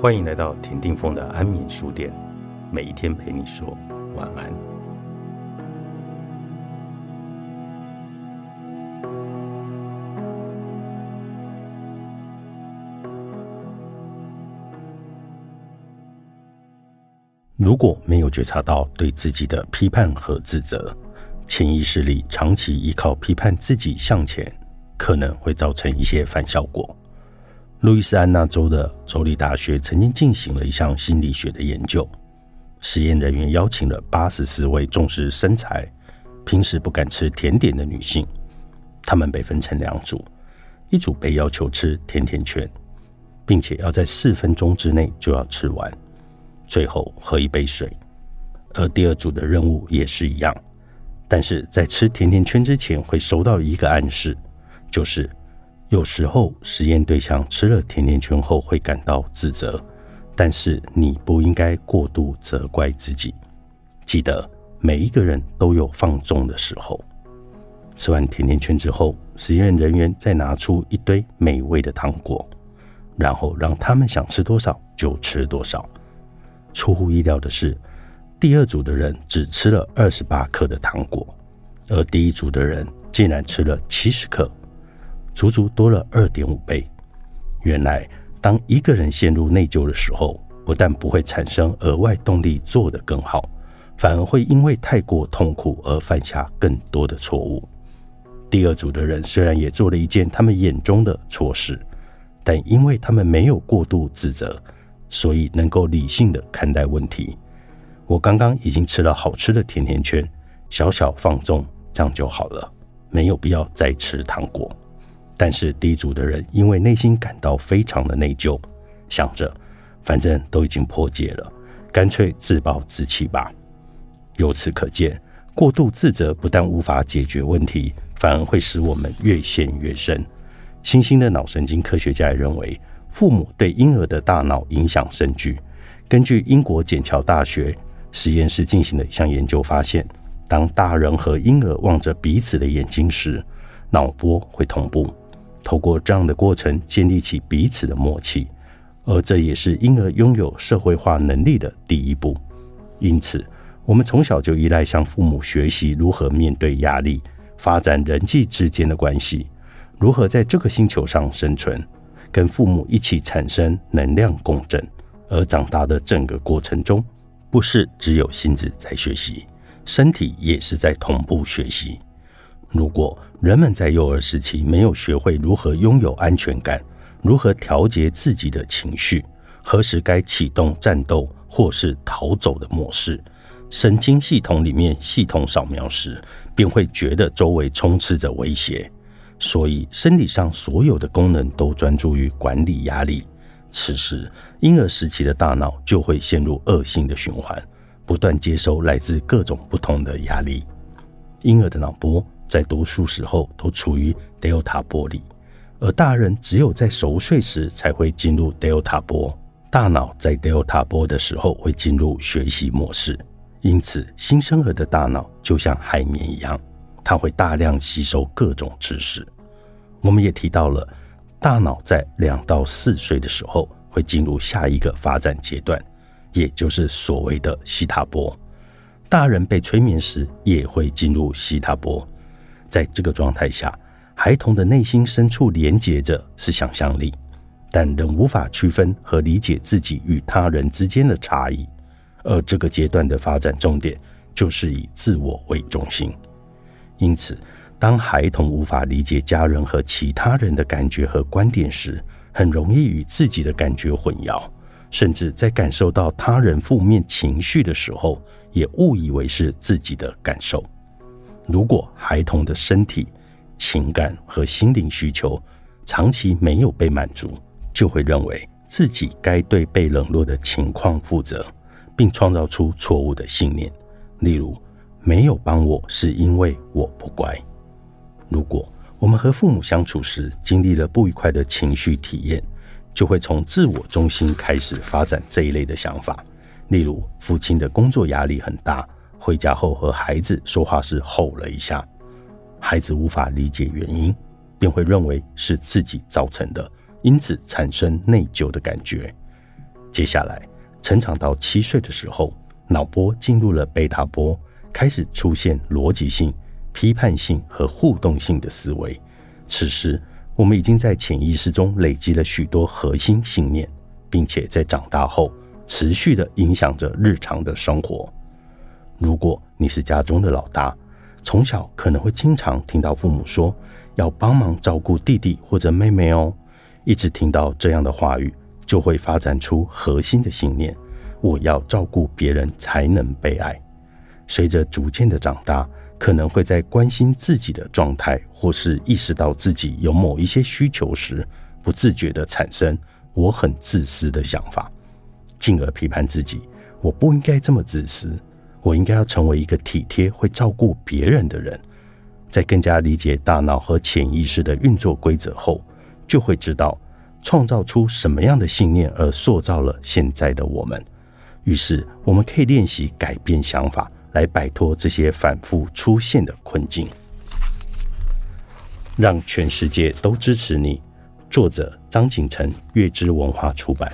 欢迎来到田定峰的安眠书店，每一天陪你说晚安。如果没有觉察到对自己的批判和自责，潜意识里长期依靠批判自己向前，可能会造成一些反效果。路易斯安那州的州立大学曾经进行了一项心理学的研究，实验人员邀请了八十四位重视身材、平时不敢吃甜点的女性，她们被分成两组，一组被要求吃甜甜圈，并且要在四分钟之内就要吃完，最后喝一杯水；而第二组的任务也是一样，但是在吃甜甜圈之前会收到一个暗示，就是。有时候，实验对象吃了甜甜圈后会感到自责，但是你不应该过度责怪自己。记得，每一个人都有放纵的时候。吃完甜甜圈之后，实验人员再拿出一堆美味的糖果，然后让他们想吃多少就吃多少。出乎意料的是，第二组的人只吃了二十八克的糖果，而第一组的人竟然吃了七十克。足足多了二点五倍。原来，当一个人陷入内疚的时候，不但不会产生额外动力做得更好，反而会因为太过痛苦而犯下更多的错误。第二组的人虽然也做了一件他们眼中的错事，但因为他们没有过度自责，所以能够理性的看待问题。我刚刚已经吃了好吃的甜甜圈，小小放纵，这样就好了，没有必要再吃糖果。但是第一组的人因为内心感到非常的内疚，想着反正都已经破戒了，干脆自暴自弃吧。由此可见，过度自责不但无法解决问题，反而会使我们越陷越深。新兴的脑神经科学家也认为，父母对婴儿的大脑影响深巨。根据英国剑桥大学实验室进行的一项研究发现，当大人和婴儿望着彼此的眼睛时，脑波会同步。透过这样的过程建立起彼此的默契，而这也是婴儿拥有社会化能力的第一步。因此，我们从小就依赖向父母学习如何面对压力，发展人际之间的关系，如何在这个星球上生存，跟父母一起产生能量共振。而长大的整个过程中，不是只有心智在学习，身体也是在同步学习。如果人们在幼儿时期没有学会如何拥有安全感，如何调节自己的情绪，何时该启动战斗或是逃走的模式，神经系统里面系统扫描时，便会觉得周围充斥着威胁，所以身体上所有的功能都专注于管理压力。此时，婴儿时期的大脑就会陷入恶性的循环，不断接收来自各种不同的压力。婴儿的脑波。在多数时候都处于 delta 波里，而大人只有在熟睡时才会进入 delta 波。大脑在 delta 波的时候会进入学习模式，因此新生儿的大脑就像海绵一样，它会大量吸收各种知识。我们也提到了，大脑在两到四岁的时候会进入下一个发展阶段，也就是所谓的西塔波。大人被催眠时也会进入西塔波。在这个状态下，孩童的内心深处连接着是想象力，但仍无法区分和理解自己与他人之间的差异。而这个阶段的发展重点就是以自我为中心。因此，当孩童无法理解家人和其他人的感觉和观点时，很容易与自己的感觉混淆，甚至在感受到他人负面情绪的时候，也误以为是自己的感受。如果孩童的身体、情感和心灵需求长期没有被满足，就会认为自己该对被冷落的情况负责，并创造出错误的信念，例如“没有帮我是因为我不乖”。如果我们和父母相处时经历了不愉快的情绪体验，就会从自我中心开始发展这一类的想法，例如父亲的工作压力很大。回家后和孩子说话时吼了一下，孩子无法理解原因，便会认为是自己造成的，因此产生内疚的感觉。接下来，成长到七岁的时候，脑波进入了贝塔波，开始出现逻辑性、批判性和互动性的思维。此时，我们已经在潜意识中累积了许多核心信念，并且在长大后持续的影响着日常的生活。如果你是家中的老大，从小可能会经常听到父母说要帮忙照顾弟弟或者妹妹哦，一直听到这样的话语。就会发展出核心的信念：我要照顾别人才能被爱。随着逐渐的长大，可能会在关心自己的状态，或是意识到自己有某一些需求时，不自觉地产生“我很自私”的想法，进而批判自己：我不应该这么自私，我应该要成为一个体贴、会照顾别人的人。在更加理解大脑和潜意识的运作规则后，就会知道。创造出什么样的信念，而塑造了现在的我们。于是，我们可以练习改变想法，来摆脱这些反复出现的困境。让全世界都支持你。作者：张景成，月之文化出版。